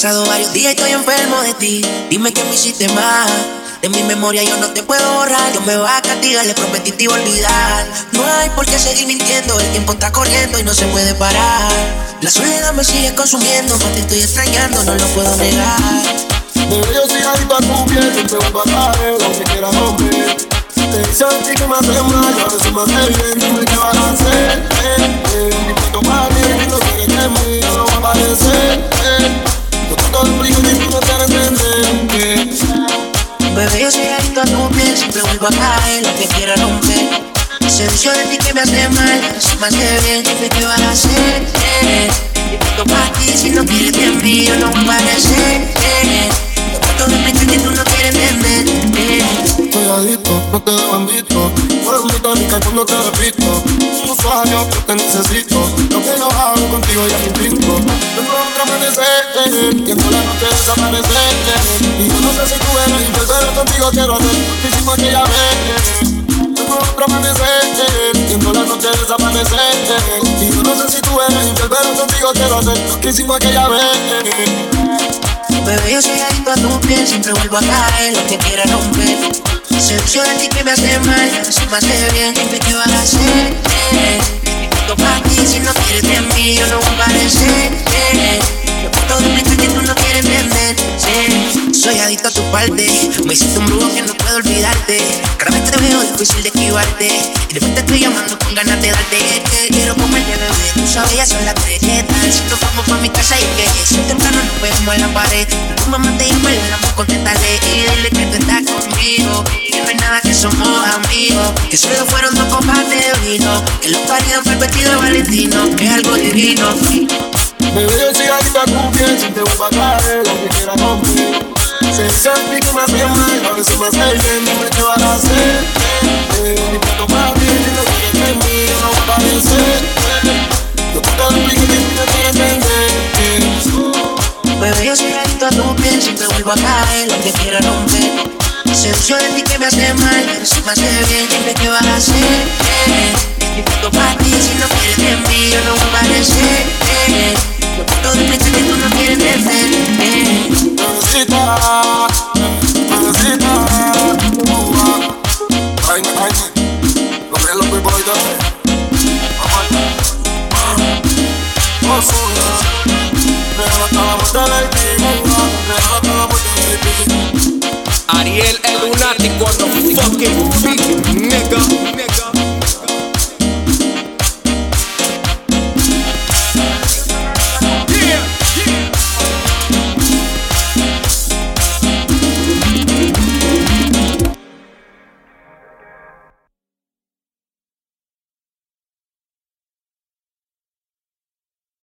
pasado varios días y estoy enfermo de ti. Dime que me hiciste mal. De mi memoria yo no te puedo borrar. Yo me voy a castigar, le prometí te olvidar. No hay por qué seguir mintiendo. El tiempo está corriendo y no se puede parar. La soledad me sigue consumiendo. Más te estoy extrañando, no lo puedo negar. Bebé, yo soy adicto a tu piel. Siempre vuelvo a caer, aunque quiera romper. Te dice a ti que me hace mal, yo a veces me hace bien. Dime qué vas a hacer. Eh, eh. Mi piel, siempre vuelvo a caer, lo que quiera romper. Se dice de ti que me hace mal, me hace bien, dime qué vas a hacer. Eh, y punto para ti, si no quieres mí, yo no. Eh, yo trato de explicar y tú no quieres entender. Eh. Soy adicto, no te dejo en visto. Tú eres mi tónica y cuando te repito. Un usuario, yo te necesito. Lo que yo hago contigo ya es instinto. Tengo otro amanecer, viendo la noche desaparecer. Y yo no sé si tú eres pero contigo quiero hacer muchísimo aquella vez. Tengo otro amanecer, viendo la noche desaparecer. Y yo no sé si tú eres infiel, pero contigo quiero hacer muchísimo aquella vez. Bebé, yo soy adicto a tu piel, siempre vuelvo a caer, lo que quiera romper. Se dice de ti que me hace mal, eso me hace bien, dime qué vas a hacer. Punto para ti, si no quieres de mí, yo no voy a aparecer. Soy adicto a tu parte, me hiciste un brujo que no puedo olvidarte. Cada vez te veo difícil de esquivarte, y después te estoy llamando con ganas de darte. Te quiero comerte, bebé, tú sabes, ya son las tres, ¿qué? Si nos vamos pa' mi casa y que si temprano nos vemos en la pared. Tu mamá te llama, le damos contéstale y dile que tú estás conmigo. Que no hay nada que somos amigos. Que solo fueron dos copas de vino. Que los paridos fue el vestido de Valentino. Que es algo divino. Bebé, yo soy adicto a tu piel, si te a caer, lo que quiera romper. Ti que me hace mal, a veces me hace bien, dime qué vas a hacer. Mi plato para ti, si no quieres de mí, yo no voy a aparecer. Yo trato de explicar y tú no quieres entender. Eh. Bebé, yo soy adicto a tu piel, siempre vuelvo a caer, lo que quiera romper. Se dice de ti que me hace mal, pero si me hace bien, dime qué vas a hacer. Mi punto para ti, si no quieres de mí, yo no voy a aparecer. Ariel el lunático the fucking beat, nigga.